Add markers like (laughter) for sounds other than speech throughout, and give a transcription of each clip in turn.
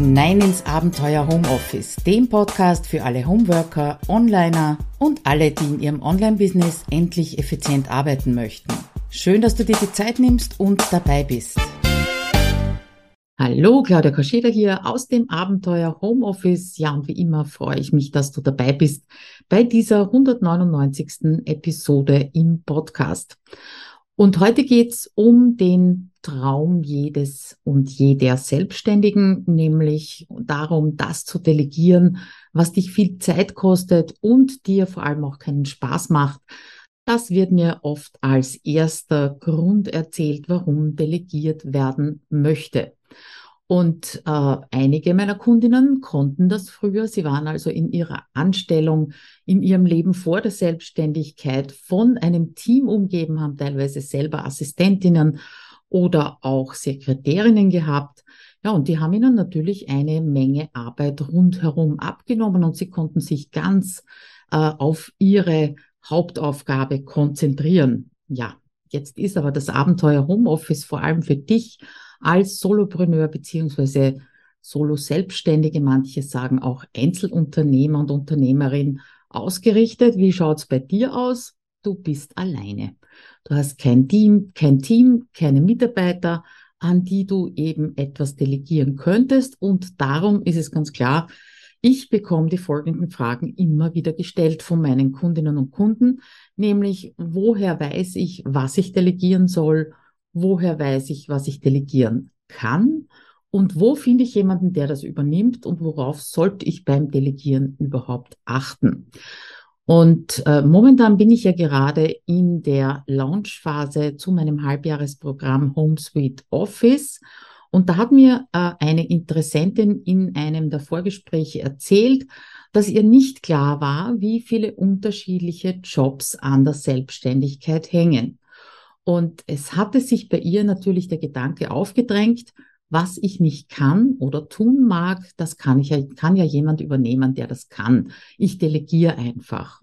hinein ins Abenteuer Homeoffice, dem Podcast für alle Homeworker, Onliner und alle, die in ihrem Online-Business endlich effizient arbeiten möchten. Schön, dass du dir die Zeit nimmst und dabei bist. Hallo, Claudia Koscheda hier aus dem Abenteuer Homeoffice. Ja, und wie immer freue ich mich, dass du dabei bist bei dieser 199. Episode im Podcast. Und heute geht's um den Traum jedes und jeder Selbstständigen, nämlich darum, das zu delegieren, was dich viel Zeit kostet und dir vor allem auch keinen Spaß macht. Das wird mir oft als erster Grund erzählt, warum delegiert werden möchte. Und äh, einige meiner Kundinnen konnten das früher. Sie waren also in ihrer Anstellung, in ihrem Leben vor der Selbstständigkeit von einem Team umgeben, haben teilweise selber Assistentinnen oder auch Sekretärinnen gehabt. Ja, und die haben ihnen natürlich eine Menge Arbeit rundherum abgenommen und sie konnten sich ganz äh, auf ihre Hauptaufgabe konzentrieren. Ja, jetzt ist aber das Abenteuer Homeoffice vor allem für dich als Solopreneur beziehungsweise Solo-Selbstständige, manche sagen auch Einzelunternehmer und Unternehmerin ausgerichtet. Wie schaut's bei dir aus? Du bist alleine. Du hast kein Team, kein Team, keine Mitarbeiter, an die du eben etwas delegieren könntest. Und darum ist es ganz klar, ich bekomme die folgenden Fragen immer wieder gestellt von meinen Kundinnen und Kunden, nämlich woher weiß ich, was ich delegieren soll woher weiß ich, was ich delegieren kann und wo finde ich jemanden, der das übernimmt und worauf sollte ich beim Delegieren überhaupt achten. Und äh, momentan bin ich ja gerade in der Launchphase zu meinem Halbjahresprogramm Home Suite Office. Und da hat mir äh, eine Interessentin in einem der Vorgespräche erzählt, dass ihr nicht klar war, wie viele unterschiedliche Jobs an der Selbstständigkeit hängen. Und es hatte sich bei ihr natürlich der Gedanke aufgedrängt, was ich nicht kann oder tun mag, das kann ich ja, kann ja jemand übernehmen, der das kann. Ich delegiere einfach.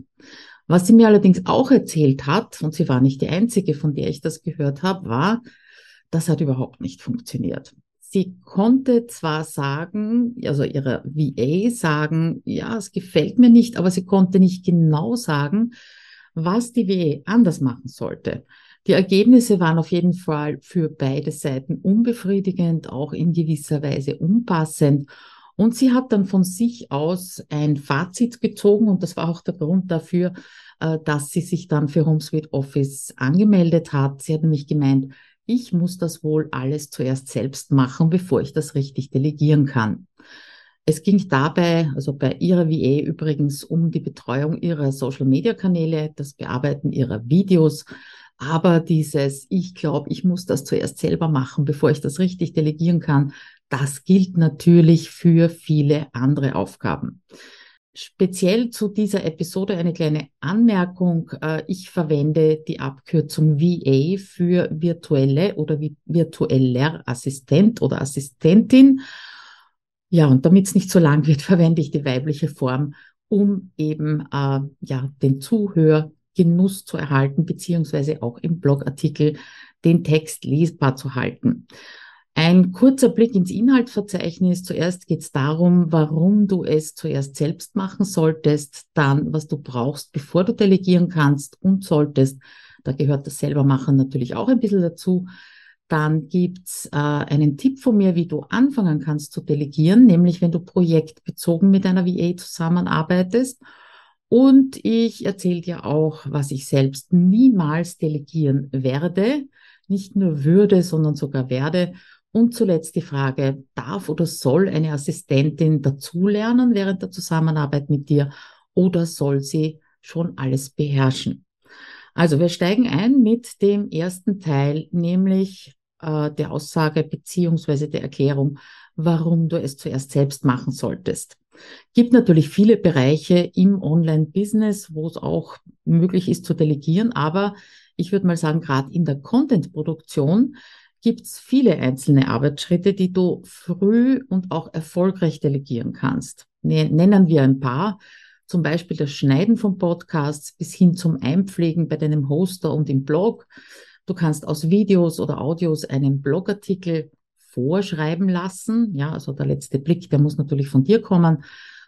Was sie mir allerdings auch erzählt hat, und sie war nicht die einzige, von der ich das gehört habe, war, das hat überhaupt nicht funktioniert. Sie konnte zwar sagen, also ihre VA sagen, ja, es gefällt mir nicht, aber sie konnte nicht genau sagen, was die VA anders machen sollte. Die Ergebnisse waren auf jeden Fall für beide Seiten unbefriedigend, auch in gewisser Weise unpassend. Und sie hat dann von sich aus ein Fazit gezogen und das war auch der Grund dafür, äh, dass sie sich dann für HomeSuite Office angemeldet hat. Sie hat nämlich gemeint, ich muss das wohl alles zuerst selbst machen, bevor ich das richtig delegieren kann. Es ging dabei, also bei ihrer VA übrigens, um die Betreuung ihrer Social-Media-Kanäle, das Bearbeiten ihrer Videos, aber dieses, ich glaube, ich muss das zuerst selber machen, bevor ich das richtig delegieren kann, das gilt natürlich für viele andere Aufgaben. Speziell zu dieser Episode eine kleine Anmerkung. Äh, ich verwende die Abkürzung VA für virtuelle oder virtueller Assistent oder Assistentin. Ja, und damit es nicht so lang wird, (laughs) verwende ich die weibliche Form, um eben äh, ja den Zuhör Genuss zu erhalten, beziehungsweise auch im Blogartikel den Text lesbar zu halten. Ein kurzer Blick ins Inhaltsverzeichnis. Zuerst geht es darum, warum du es zuerst selbst machen solltest, dann was du brauchst, bevor du delegieren kannst und solltest. Da gehört das Selbermachen natürlich auch ein bisschen dazu. Dann gibt's äh, einen Tipp von mir, wie du anfangen kannst zu delegieren, nämlich wenn du projektbezogen mit einer VA zusammenarbeitest und ich erzähle dir auch, was ich selbst niemals delegieren werde, nicht nur würde, sondern sogar werde. Und zuletzt die Frage, darf oder soll eine Assistentin dazulernen während der Zusammenarbeit mit dir oder soll sie schon alles beherrschen? Also wir steigen ein mit dem ersten Teil, nämlich äh, der Aussage beziehungsweise der Erklärung, warum du es zuerst selbst machen solltest. Gibt natürlich viele Bereiche im Online-Business, wo es auch möglich ist zu delegieren, aber ich würde mal sagen, gerade in der Content-Produktion gibt es viele einzelne Arbeitsschritte, die du früh und auch erfolgreich delegieren kannst. Nennen wir ein paar, zum Beispiel das Schneiden von Podcasts bis hin zum Einpflegen bei deinem Hoster und im Blog. Du kannst aus Videos oder Audios einen Blogartikel vorschreiben lassen. Ja, also der letzte Blick, der muss natürlich von dir kommen.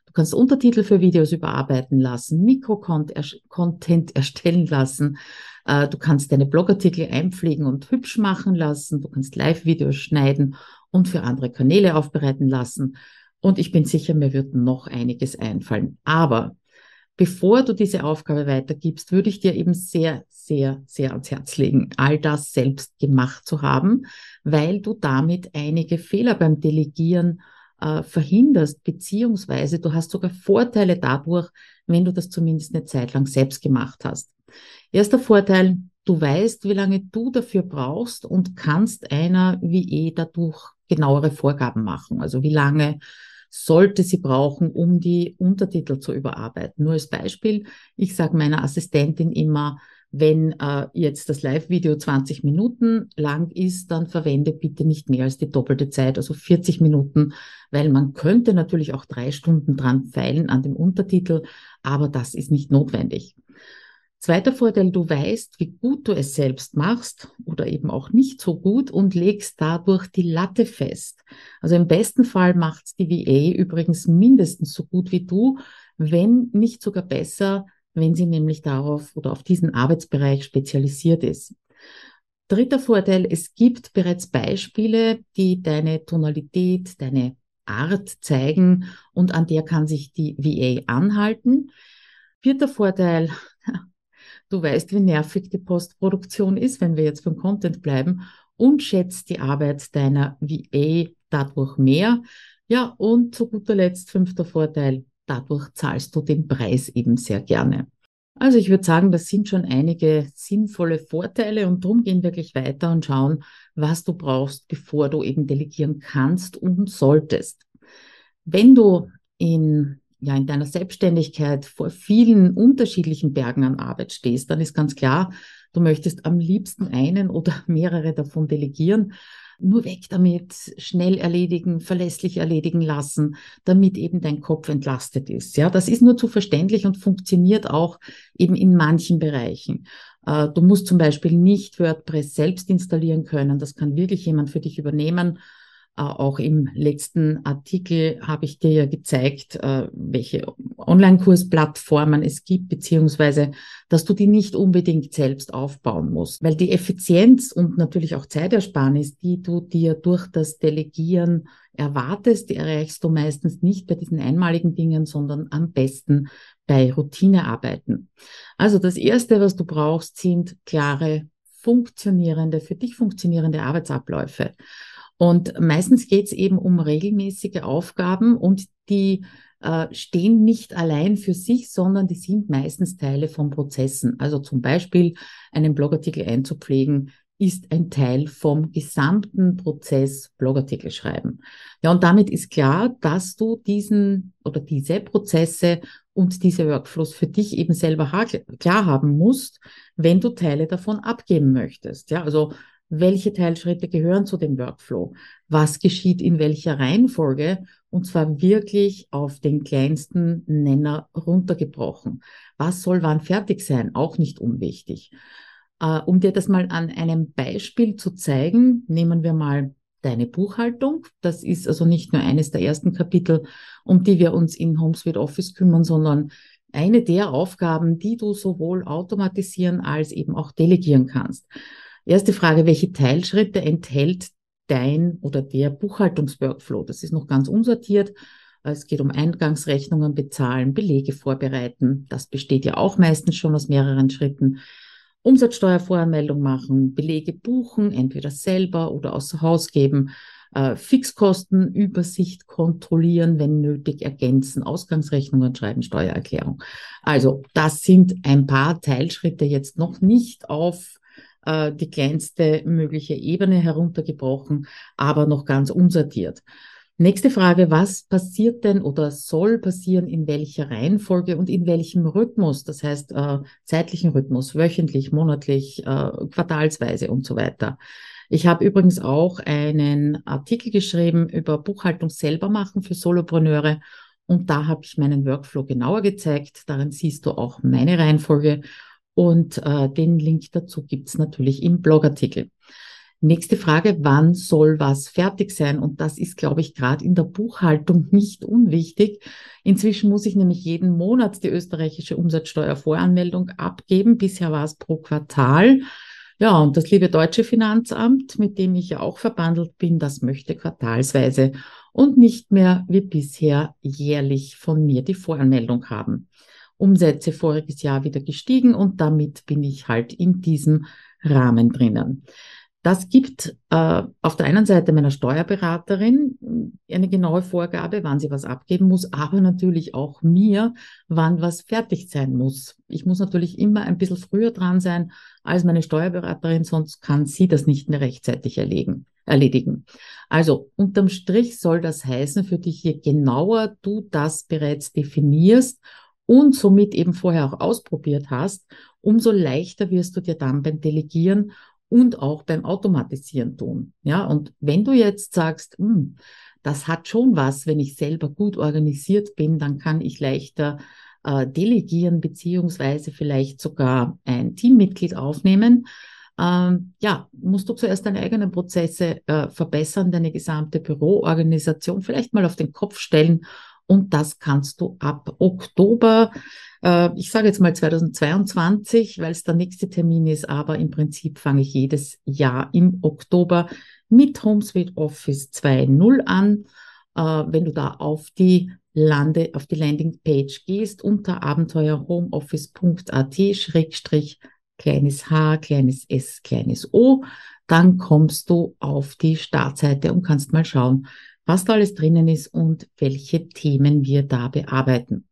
Du kannst Untertitel für Videos überarbeiten lassen, Mikrocontent (laughs) erstellen lassen. Äh, du kannst deine Blogartikel einpflegen und hübsch machen lassen. Du kannst Live-Videos schneiden und für andere Kanäle aufbereiten lassen. Und ich bin sicher, mir wird noch einiges einfallen. Aber bevor du diese Aufgabe weitergibst, würde ich dir eben sehr, sehr, sehr ans Herz legen, all das selbst gemacht zu haben, weil du damit einige Fehler beim Delegieren äh, verhinderst, beziehungsweise du hast sogar Vorteile dadurch, wenn du das zumindest eine Zeit lang selbst gemacht hast. Erster Vorteil, du weißt, wie lange du dafür brauchst und kannst einer wie eh dadurch genauere Vorgaben machen. Also wie lange sollte sie brauchen, um die Untertitel zu überarbeiten. Nur als Beispiel, ich sage meiner Assistentin immer, wenn äh, jetzt das Live-Video 20 Minuten lang ist, dann verwende bitte nicht mehr als die doppelte Zeit, also 40 Minuten, weil man könnte natürlich auch drei Stunden dran feilen an dem Untertitel, aber das ist nicht notwendig. Zweiter Vorteil, du weißt, wie gut du es selbst machst oder eben auch nicht so gut und legst dadurch die Latte fest. Also im besten Fall macht's die VA übrigens mindestens so gut wie du, wenn nicht sogar besser, wenn sie nämlich darauf oder auf diesen Arbeitsbereich spezialisiert ist. Dritter Vorteil, es gibt bereits Beispiele, die deine Tonalität, deine Art zeigen und an der kann sich die VA anhalten. Vierter Vorteil, (laughs) Du weißt, wie nervig die Postproduktion ist, wenn wir jetzt beim Content bleiben und schätzt die Arbeit deiner VA dadurch mehr. Ja, und zu guter Letzt fünfter Vorteil, dadurch zahlst du den Preis eben sehr gerne. Also ich würde sagen, das sind schon einige sinnvolle Vorteile und darum gehen wir gleich weiter und schauen, was du brauchst, bevor du eben delegieren kannst und solltest. Wenn du in ja in deiner Selbstständigkeit vor vielen unterschiedlichen Bergen an Arbeit stehst, dann ist ganz klar, du möchtest am liebsten einen oder (laughs) mehrere davon delegieren. Nur weg damit, schnell erledigen, verlässlich erledigen lassen, damit eben dein Kopf entlastet ist. Ja, das ist nur zu verständlich und funktioniert auch eben in manchen Bereichen. Äh, du musst zum Beispiel nicht WordPress selbst installieren können. Das kann wirklich jemand für dich übernehmen auch im letzten Artikel habe ich dir ja gezeigt, äh, welche Online-Kursplattformen es gibt, beziehungsweise, dass du die nicht unbedingt selbst aufbauen musst, weil die Effizienz und natürlich auch Zeitersparnis, die du dir durch das Delegieren erwartest, die erreichst du meistens nicht bei diesen einmaligen Dingen, sondern am besten bei Routinearbeiten. Also das erste, was du brauchst, sind klare, funktionierende, für dich funktionierende Arbeitsabläufe. Und meistens geht es eben um regelmäßige Aufgaben und die äh, stehen nicht allein für sich, sondern die sind meistens Teile von Prozessen. Also zum Beispiel einen Blogartikel einzupflegen, ist ein Teil vom gesamten Prozess Blogartikel schreiben. Ja, und damit ist klar, dass du diesen oder diese Prozesse und diese Workflows für dich eben selber klar haben musst, wenn du Teile davon abgeben möchtest. Ja, also welche Teilschritte gehören zu dem Workflow, was geschieht in welcher Reihenfolge und zwar wirklich auf den kleinsten Nenner runtergebrochen. Was soll wann fertig sein? Auch nicht unwichtig. Äh, um dir das mal an einem Beispiel zu zeigen, nehmen wir mal deine Buchhaltung. Das ist also nicht nur eines der ersten Kapitel, um die wir uns in HomeSuite Office kümmern, sondern eine der Aufgaben, die du sowohl automatisieren als eben auch delegieren kannst. Erste Frage, welche Teilschritte enthält dein oder der Buchhaltungsworkflow? Das ist noch ganz unsortiert. Es geht um Eingangsrechnungen bezahlen, Belege vorbereiten. Das besteht ja auch meistens schon aus mehreren Schritten. Umsatzsteuervoranmeldung machen, Belege buchen, entweder selber oder außer Haus geben, äh, Fixkostenübersicht kontrollieren, wenn nötig, ergänzen, Ausgangsrechnungen schreiben, Steuererklärung. Also das sind ein paar Teilschritte jetzt noch nicht auf äh, die kleinste mögliche Ebene heruntergebrochen, aber noch ganz unsortiert. Nächste Frage, was passiert denn oder soll passieren in welcher Reihenfolge und in welchem Rhythmus? Das heißt, äh, zeitlichen Rhythmus, wöchentlich, monatlich, äh, quartalsweise und so weiter. Ich habe übrigens auch einen Artikel geschrieben über Buchhaltung selber machen für Solopreneure und da habe ich meinen Workflow genauer gezeigt. Darin siehst du auch meine Reihenfolge und äh, den Link dazu gibt's natürlich im Blogartikel. Nächste Frage, wann soll was fertig sein? Und das ist, glaube ich, gerade in der Buchhaltung (laughs) nicht unwichtig. Inzwischen muss ich nämlich jeden Monat die österreichische Umsatzsteuervoranmeldung abgeben. Bisher war es pro Quartal. Ja, und das liebe deutsche Finanzamt, mit dem ich ja auch verbandelt bin, das möchte quartalsweise und nicht mehr wie bisher jährlich von mir die Voranmeldung haben. Umsätze voriges Jahr wieder gestiegen und damit bin ich halt in diesem Rahmen drinnen. Das gibt äh, auf der einen Seite meiner Steuerberaterin eine genaue Vorgabe, wann sie was abgeben muss, aber natürlich auch mir, wann was fertig sein muss. Ich muss natürlich immer ein bisschen früher dran sein als meine Steuerberaterin, sonst kann sie das nicht mehr rechtzeitig erledigen. erledigen. Also unterm Strich soll das heißen für dich, je genauer du das bereits definierst und somit eben vorher auch ausprobiert hast, umso leichter wirst du dir dann beim Delegieren und auch beim Automatisieren tun. Ja, und wenn du jetzt sagst, hm, das hat schon was, wenn ich selber gut organisiert bin, dann kann ich leichter äh, delegieren beziehungsweise vielleicht sogar ein Teammitglied aufnehmen. Ähm, ja, musst du zuerst deine eigenen Prozesse äh, verbessern, deine gesamte Büroorganisation vielleicht mal auf den Kopf stellen und das kannst du ab Oktober, äh, ich sage jetzt mal 2022, weil es der nächste Termin ist, aber im Prinzip fange ich jedes Jahr im Oktober mit HomeSuite Office 2.0 an. Äh, wenn du da auf die Lande, auf die Landingpage gehst, unter abenteuerhomeoffice.at schrägstrich kleines h, kleines s, kleines o, dann kommst du auf die Startseite und kannst mal schauen, was da alles drinnen ist und welche Themen wir da bearbeiten.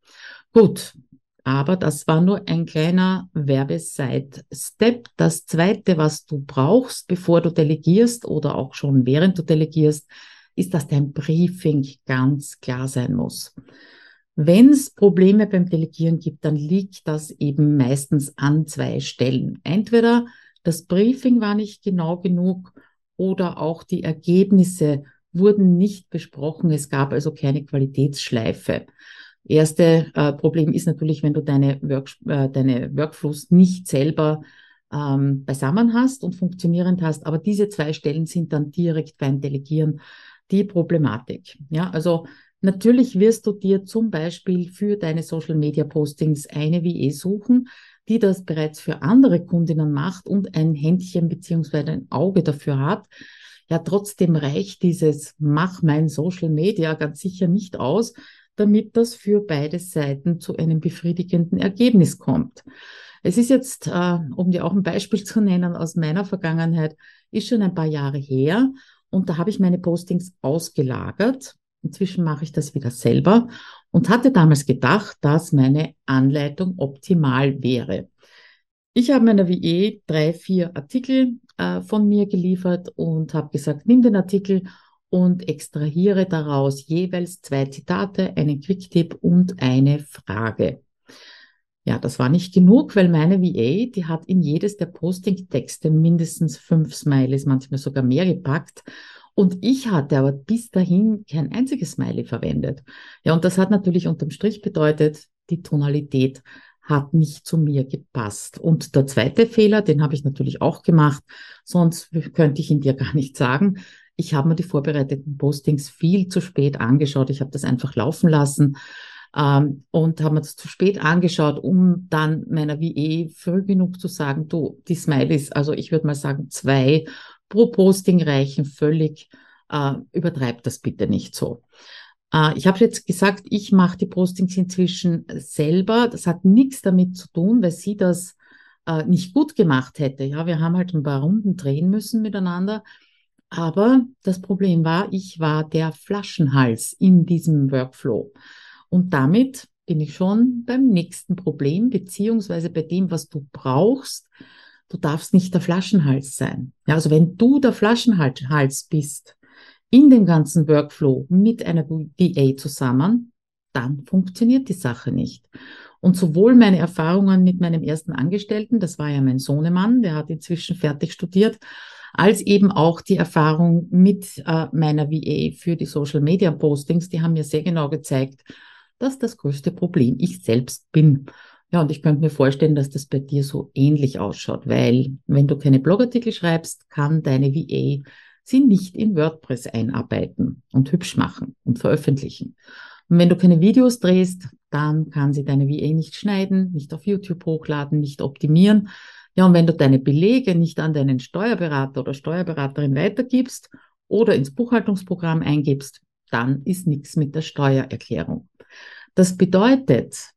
Gut, aber das war nur ein kleiner Werbeside-Step. Das zweite, was du brauchst, bevor du delegierst oder auch schon während du delegierst, ist, dass dein Briefing ganz klar sein muss. Wenn es Probleme beim Delegieren gibt, dann liegt das eben meistens an zwei Stellen. Entweder das Briefing war nicht genau genug oder auch die Ergebnisse wurden nicht besprochen. Es gab also keine Qualitätsschleife. Erste äh, Problem ist natürlich, wenn du deine, Work, äh, deine Workflows nicht selber ähm, beisammen hast und funktionierend hast. Aber diese zwei Stellen sind dann direkt beim Delegieren die Problematik. Ja, also natürlich wirst du dir zum Beispiel für deine Social Media Postings eine WE suchen, die das bereits für andere Kundinnen macht und ein Händchen beziehungsweise ein Auge dafür hat. Ja, trotzdem reicht dieses Mach mein Social Media ganz sicher nicht aus, damit das für beide Seiten zu einem befriedigenden Ergebnis kommt. Es ist jetzt, äh, um dir auch ein Beispiel (laughs) zu nennen aus meiner Vergangenheit, ist schon ein paar Jahre her und da habe ich meine Postings ausgelagert. Inzwischen mache ich das wieder selber und hatte damals gedacht, dass meine Anleitung optimal wäre. Ich habe meiner WE drei, vier Artikel äh, von mir geliefert und habe gesagt, nimm den Artikel und extrahiere daraus jeweils zwei Zitate, einen Quicktip und eine Frage. Ja, das war nicht genug, weil meine VA, die hat in jedes der Posting-Texte mindestens fünf Smileys, manchmal sogar mehr gepackt. Und ich hatte aber bis dahin kein einziges Smiley verwendet. Ja, und das hat natürlich unterm Strich bedeutet, die Tonalität hat nicht zu mir gepasst. Und der zweite Fehler, den habe ich natürlich auch gemacht, sonst könnte ich ihn dir gar nicht sagen. Ich habe mir die vorbereiteten Postings viel zu spät angeschaut. Ich habe das einfach laufen lassen ähm, und habe mir das zu spät angeschaut, um dann meiner WE früh genug zu sagen, du, die Smileys, also ich würde mal sagen, zwei pro Posting reichen völlig. Äh, übertreibt das bitte nicht so. Äh, ich habe jetzt gesagt, ich mache die Postings inzwischen selber. Das hat nichts damit zu tun, weil sie das äh, nicht gut gemacht hätte. Ja, wir haben halt ein paar Runden drehen müssen miteinander. Aber das Problem war, ich war der Flaschenhals in diesem Workflow. Und damit bin ich schon beim nächsten Problem, beziehungsweise bei dem, was du brauchst. Du darfst nicht der Flaschenhals sein. Ja, also wenn du der Flaschenhals bist, in dem ganzen Workflow mit einer VA zusammen, dann funktioniert die Sache nicht. Und sowohl meine Erfahrungen mit meinem ersten Angestellten, das war ja mein Sohnemann, der hat inzwischen fertig studiert, als eben auch die Erfahrung mit äh, meiner VA für die Social Media Postings, die haben mir sehr genau gezeigt, dass das größte Problem ich selbst bin. Ja, und ich könnte mir vorstellen, dass das bei dir so ähnlich ausschaut, weil wenn du keine Blogartikel schreibst, kann deine VA sie nicht in WordPress einarbeiten und hübsch machen und veröffentlichen. Und wenn du keine Videos drehst, dann kann sie deine VA nicht schneiden, nicht auf YouTube hochladen, nicht optimieren. Ja, und wenn du deine Belege nicht an deinen Steuerberater oder Steuerberaterin weitergibst oder ins Buchhaltungsprogramm eingibst, dann ist nichts mit der Steuererklärung. Das bedeutet,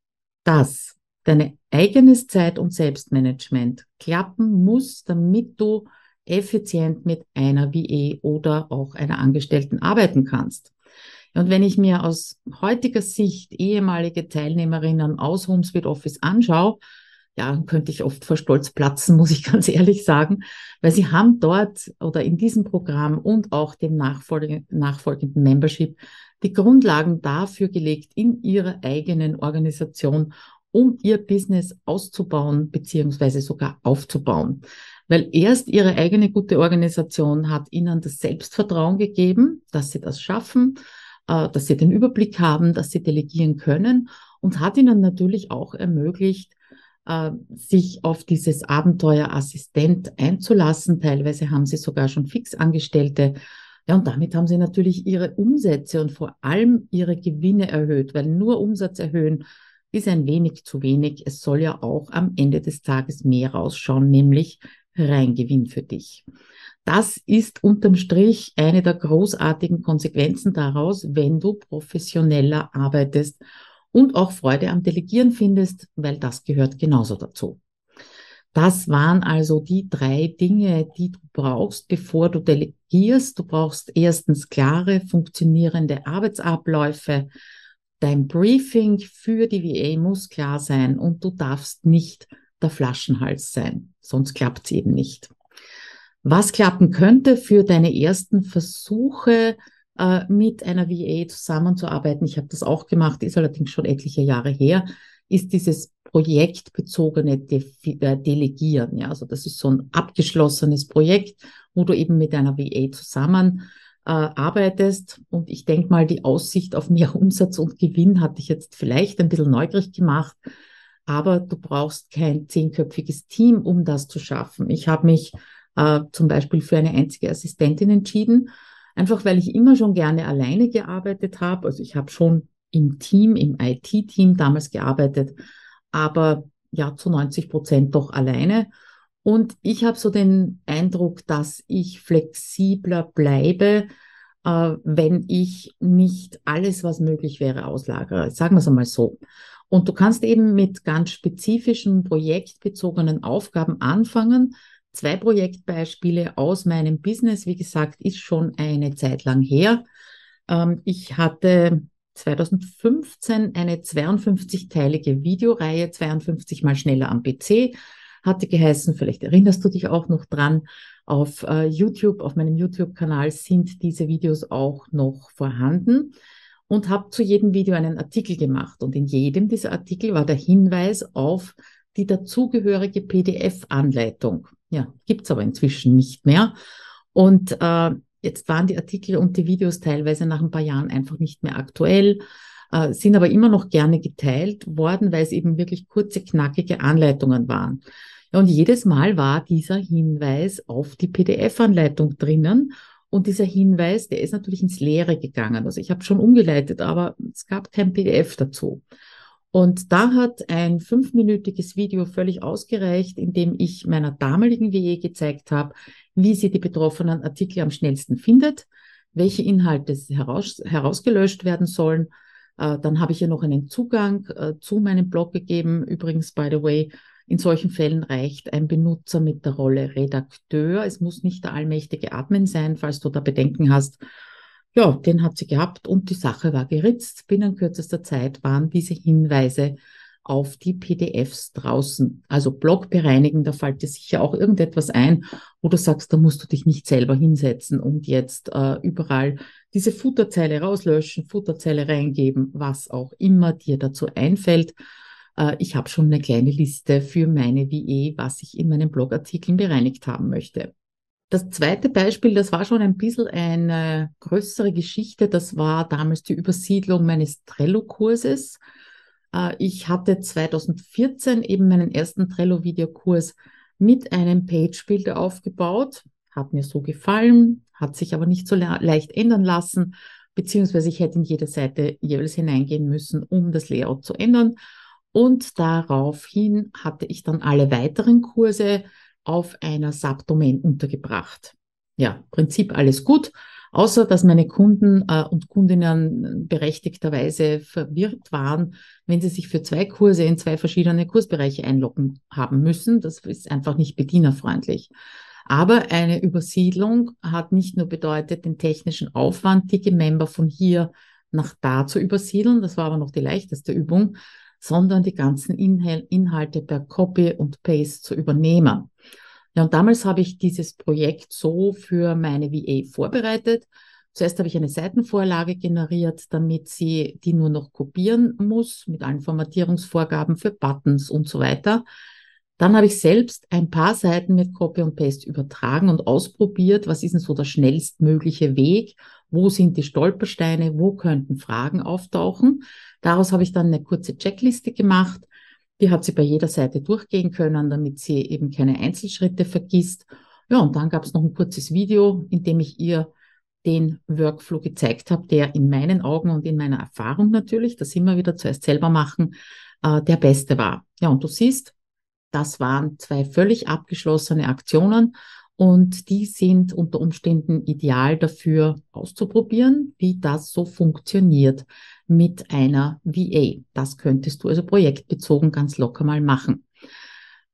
dass deine eigenes Zeit- und Selbstmanagement klappen muss, damit du effizient mit einer VE oder auch einer Angestellten arbeiten kannst. Und wenn ich mir aus heutiger Sicht ehemalige Teilnehmerinnen aus Homespeed Office anschaue, ja, könnte ich oft vor Stolz platzen, (laughs) muss ich ganz ehrlich sagen, weil sie haben dort oder in diesem Programm und auch dem nachfolgenden Membership die Grundlagen dafür gelegt in ihrer eigenen Organisation, um ihr Business auszubauen beziehungsweise sogar aufzubauen. Weil erst ihre eigene gute Organisation hat ihnen das Selbstvertrauen gegeben, dass sie das schaffen, äh, dass sie den Überblick haben, dass sie delegieren können und hat ihnen natürlich auch ermöglicht, äh, sich auf dieses Abenteuer Assistent einzulassen. Teilweise haben sie sogar schon Fixangestellte. Ja, und damit haben sie natürlich ihre Umsätze und vor allem ihre Gewinne erhöht, weil nur Umsatz erhöhen ist ein wenig zu wenig. Es soll ja auch am Ende des Tages mehr rausschauen, nämlich Reingewinn für dich. Das ist unterm Strich eine der großartigen Konsequenzen daraus, wenn du professioneller arbeitest und auch Freude am Delegieren findest, weil das gehört genauso dazu. Das waren also die drei Dinge, die du brauchst, bevor du delegierst. Du brauchst erstens klare, funktionierende Arbeitsabläufe. Dein Briefing für die VA muss klar sein und du darfst nicht der Flaschenhals sein, sonst klappt es eben nicht. Was klappen könnte für deine ersten Versuche, äh, mit einer VA zusammenzuarbeiten, ich habe das auch gemacht, ist allerdings schon etliche Jahre her, ist dieses projektbezogene De äh, Delegieren. Ja, also das ist so ein abgeschlossenes Projekt, wo du eben mit einer VA zusammen äh, arbeitest. Und ich denke mal, die Aussicht auf mehr (laughs) Umsatz und Gewinn hat dich jetzt vielleicht ein bisschen neugierig gemacht aber du brauchst kein zehnköpfiges Team, um das zu schaffen. Ich habe mich äh, zum Beispiel für eine einzige Assistentin entschieden, einfach weil ich immer schon gerne alleine gearbeitet habe. Also ich habe schon im Team, im IT-Team damals gearbeitet, aber ja zu 90 Prozent doch alleine. Und ich habe so den Eindruck, dass ich flexibler bleibe, äh, wenn ich nicht alles, was möglich wäre, auslagere. Sagen wir es einmal so. Und du kannst eben mit ganz spezifischen projektbezogenen Aufgaben anfangen. Zwei Projektbeispiele aus meinem Business, wie gesagt, ist schon eine Zeit lang her. Ähm, ich hatte 2015 eine 52-teilige Videoreihe, 52 mal schneller am PC, hatte geheißen, vielleicht erinnerst du dich auch noch dran, auf äh, YouTube, auf meinem YouTube-Kanal sind diese Videos auch noch vorhanden und habe zu jedem Video einen Artikel gemacht. Und in jedem dieser Artikel war der Hinweis auf die dazugehörige PDF-Anleitung. Ja, gibt's aber inzwischen nicht mehr. Und äh, jetzt waren die Artikel und die Videos teilweise nach ein paar Jahren einfach nicht mehr aktuell, äh, sind aber immer noch gerne geteilt worden, weil es eben wirklich kurze, knackige Anleitungen waren. Ja, und jedes Mal war dieser Hinweis auf die PDF-Anleitung drinnen und dieser Hinweis, der ist natürlich ins Leere gegangen. Also ich habe schon umgeleitet, aber es gab kein PDF dazu. Und da hat ein fünfminütiges Video völlig ausgereicht, in dem ich meiner damaligen WE gezeigt habe, wie sie die betroffenen Artikel am schnellsten findet, welche Inhalte heraus, herausgelöscht werden sollen. Äh, dann habe ich ihr noch einen Zugang äh, zu meinem Blog gegeben. Übrigens, by the way, in solchen Fällen reicht ein Benutzer mit der Rolle Redakteur. Es muss nicht der allmächtige Admin sein, falls du da Bedenken hast. Ja, den hat sie gehabt und die Sache war geritzt. Binnen kürzester Zeit waren diese Hinweise auf die PDFs draußen. Also Blog bereinigen, da fällt dir sicher auch irgendetwas ein, wo du sagst, da musst du dich nicht selber hinsetzen und jetzt äh, überall diese Futterzeile rauslöschen, Futterzeile reingeben, was auch immer dir dazu einfällt. Äh, ich habe schon eine kleine Liste für meine WE, was ich in meinen Blogartikeln bereinigt haben möchte. Das zweite Beispiel, das war schon ein bisschen eine größere Geschichte. Das war damals die Übersiedlung meines Trello-Kurses. Äh, ich hatte 2014 eben meinen ersten Trello-Videokurs mit einem Page-Builder aufgebaut. Hat mir so gefallen, hat sich aber nicht so le leicht ändern lassen, beziehungsweise ich hätte in jede Seite jeweils hineingehen müssen, um das Layout zu ändern. Und daraufhin hatte ich dann alle weiteren Kurse auf einer Subdomain untergebracht. Ja, Prinzip alles gut, außer dass meine Kunden äh, und Kundinnen berechtigterweise verwirrt waren, wenn sie sich für zwei Kurse in zwei verschiedene Kursbereiche einloggen haben müssen. Das ist einfach nicht bedienerfreundlich. Aber eine Übersiedlung hat nicht nur bedeutet, den technischen Aufwand, die Member von hier nach da zu übersiedeln, das war aber noch die leichteste Übung, sondern die ganzen Inhal Inhalte per Copy und Paste zu übernehmen. Ja, und damals habe ich dieses Projekt so für meine VA vorbereitet. Zuerst habe ich eine Seitenvorlage generiert, damit sie die nur noch kopieren muss mit allen Formatierungsvorgaben für Buttons und so weiter. Dann habe ich selbst ein paar Seiten mit Copy und Paste übertragen und ausprobiert, was ist denn so der schnellstmögliche Weg, wo sind die Stolpersteine, wo könnten Fragen auftauchen. Daraus habe ich dann eine kurze Checkliste gemacht. Die hat sie bei jeder Seite durchgehen können, damit sie eben keine Einzelschritte vergisst. Ja, und dann gab es noch ein kurzes Video, in dem ich ihr den Workflow gezeigt habe, der in meinen Augen und in meiner Erfahrung natürlich, das immer wieder zuerst selber machen, äh, der beste war. Ja, und du siehst, das waren zwei völlig abgeschlossene Aktionen und die sind unter Umständen ideal dafür auszuprobieren, wie das so funktioniert mit einer VA. Das könntest du also projektbezogen ganz locker mal machen.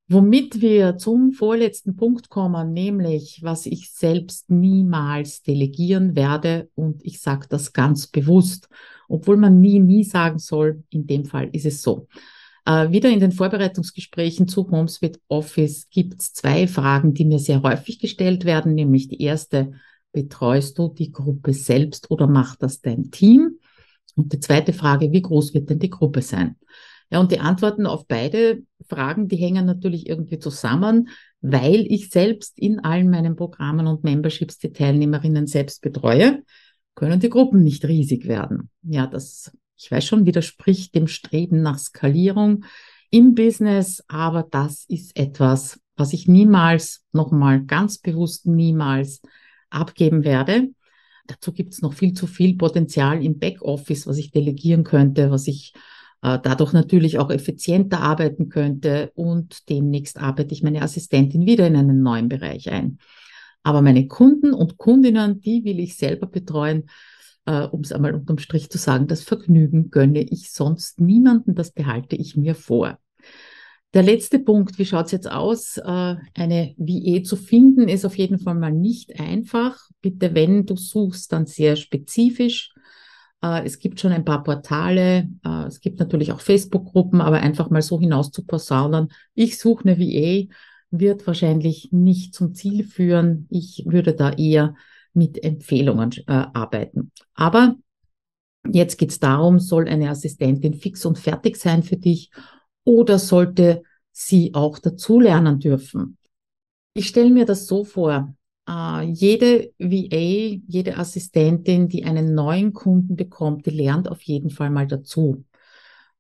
Womit wir zum vorletzten Punkt kommen, nämlich was ich selbst niemals delegieren werde und ich sage das ganz bewusst, obwohl man nie, nie sagen soll, in dem Fall ist es so. Äh, wieder in den Vorbereitungsgesprächen zu HomeSuite Office gibt es zwei Fragen, die mir sehr häufig gestellt werden, nämlich die erste, betreust du die Gruppe selbst oder macht das dein Team? Und die zweite Frage, wie groß wird denn die Gruppe sein? Ja, und die Antworten auf beide Fragen, die hängen natürlich irgendwie zusammen, weil ich selbst in allen meinen Programmen und Memberships die Teilnehmerinnen selbst betreue, können die Gruppen nicht riesig werden. Ja, das ich weiß schon, widerspricht dem Streben nach Skalierung im Business, aber das ist etwas, was ich niemals, nochmal ganz bewusst niemals abgeben werde. Dazu gibt es noch viel zu viel Potenzial im Backoffice, was ich delegieren könnte, was ich äh, dadurch natürlich auch effizienter arbeiten könnte und demnächst arbeite ich meine Assistentin wieder in einen neuen Bereich ein. Aber meine Kunden und Kundinnen, die will ich selber betreuen äh, um es einmal unterm Strich zu sagen, das Vergnügen gönne ich sonst niemanden, das behalte ich mir vor. Der letzte Punkt, wie schaut es jetzt aus? Äh, eine VE zu finden, ist auf jeden Fall mal nicht einfach. Bitte, wenn du suchst, dann sehr spezifisch. Äh, es gibt schon ein paar Portale, äh, es gibt natürlich auch Facebook-Gruppen, aber einfach mal so hinaus zu posaunen, ich suche eine VA, wird wahrscheinlich nicht zum Ziel führen. Ich würde da eher mit Empfehlungen äh, arbeiten. Aber jetzt geht es darum, soll eine Assistentin fix und fertig sein für dich oder sollte sie auch dazulernen dürfen? Ich stelle mir das so vor, äh, jede VA, jede Assistentin, die einen neuen Kunden bekommt, die lernt auf jeden Fall mal dazu.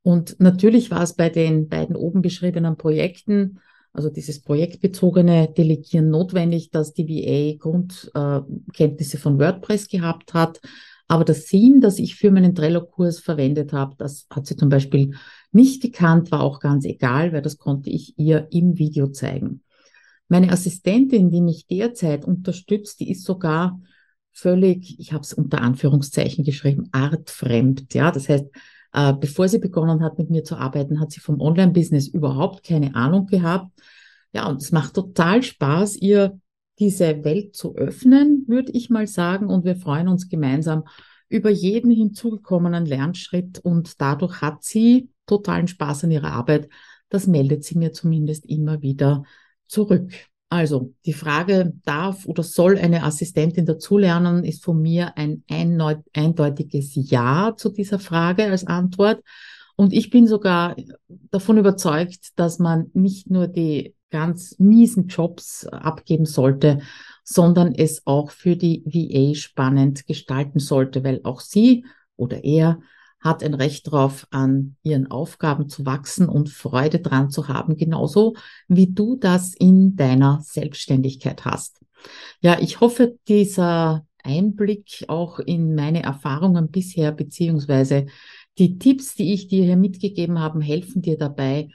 Und natürlich war es bei den beiden oben beschriebenen Projekten also dieses projektbezogene Delegieren notwendig, dass die VA Grundkenntnisse von WordPress gehabt hat. Aber das Theme, das ich für meinen Trello-Kurs verwendet habe, das hat sie zum Beispiel nicht gekannt, war auch ganz egal, weil das konnte ich ihr im Video zeigen. Meine Assistentin, die mich derzeit unterstützt, die ist sogar völlig, ich habe es unter Anführungszeichen geschrieben, artfremd. Ja, das heißt, äh, bevor sie begonnen hat, mit mir zu arbeiten, hat sie vom Online-Business überhaupt keine Ahnung gehabt. Ja, und es macht total Spaß, ihr diese Welt zu öffnen, würde ich mal sagen. Und wir freuen uns gemeinsam über jeden hinzugekommenen Lernschritt. Und dadurch hat sie totalen Spaß an ihrer Arbeit. Das meldet sie mir zumindest immer wieder zurück. Also die Frage, darf oder soll eine Assistentin dazulernen, ist von mir ein eindeutiges Ja zu dieser Frage als Antwort. Und ich bin sogar davon überzeugt, dass man nicht nur die ganz miesen Jobs abgeben sollte, sondern es auch für die VA spannend gestalten sollte, weil auch sie oder er hat ein Recht darauf, an ihren Aufgaben zu wachsen und Freude dran zu haben, genauso wie du das in deiner Selbstständigkeit hast. Ja, ich hoffe, dieser Einblick auch in meine Erfahrungen bisher, beziehungsweise die Tipps, die ich dir hier mitgegeben habe, helfen dir dabei,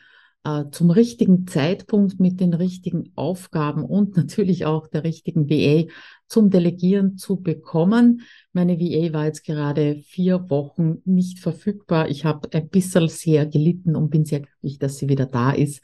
äh, zum richtigen Zeitpunkt mit den richtigen Aufgaben und (laughs) natürlich auch der richtigen VA zum Delegieren zu bekommen. Meine VA war jetzt gerade vier Wochen nicht verfügbar. Ich habe ein bisschen sehr gelitten und bin sehr glücklich, dass sie wieder da ist.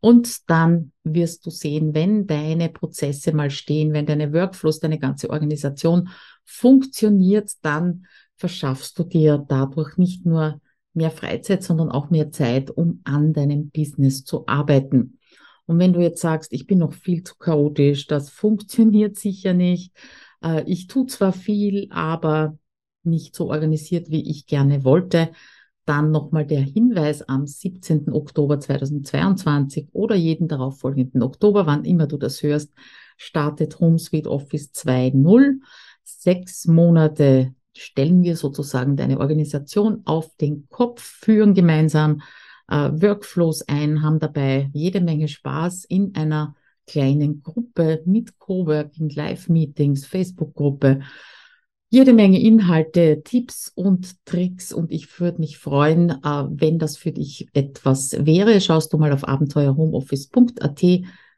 Und dann wirst du sehen, wenn deine Prozesse mal stehen, wenn deine Workflows, deine ganze Organisation funktioniert, dann verschaffst du dir dadurch nicht nur mehr Freizeit, sondern auch mehr Zeit, um an deinem Business zu arbeiten. Und wenn du jetzt sagst, ich bin noch viel zu chaotisch, das funktioniert sicher nicht, äh, ich tue zwar viel, aber nicht so organisiert, wie ich gerne wollte, dann nochmal der Hinweis am 17. Oktober 2022 oder jeden darauffolgenden Oktober, wann immer du das hörst, startet HomeSuite Office 2.0. Sechs Monate stellen wir sozusagen deine Organisation auf den Kopf, führen gemeinsam äh, Workflows ein, haben dabei jede Menge Spaß in einer kleinen Gruppe mit Coworking, Live-Meetings, Facebook-Gruppe, jede Menge Inhalte, Tipps und Tricks. Und ich würde mich freuen, äh, wenn das für dich etwas wäre. Schaust du mal auf abenteuerhomeoffice.at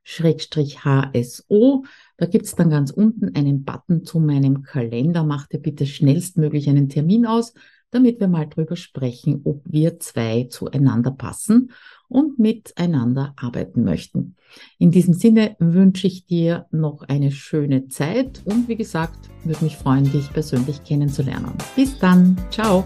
HSO. Da gibt's dann ganz unten einen Button zu meinem Kalender. Mach dir bitte schnellstmöglich einen Termin aus, damit wir mal drüber sprechen, ob wir zwei zueinander passen und miteinander arbeiten möchten. In diesem Sinne wünsche ich dir noch eine schöne Zeit und wie gesagt, würde mich freuen, dich persönlich kennenzulernen. Bis dann. Ciao.